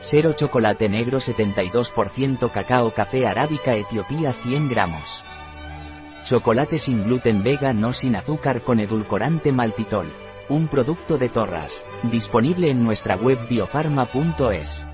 Cero chocolate negro 72% cacao café arábica Etiopía 100 gramos. Chocolate sin gluten vega no sin azúcar con edulcorante maltitol. Un producto de Torras. Disponible en nuestra web biofarma.es.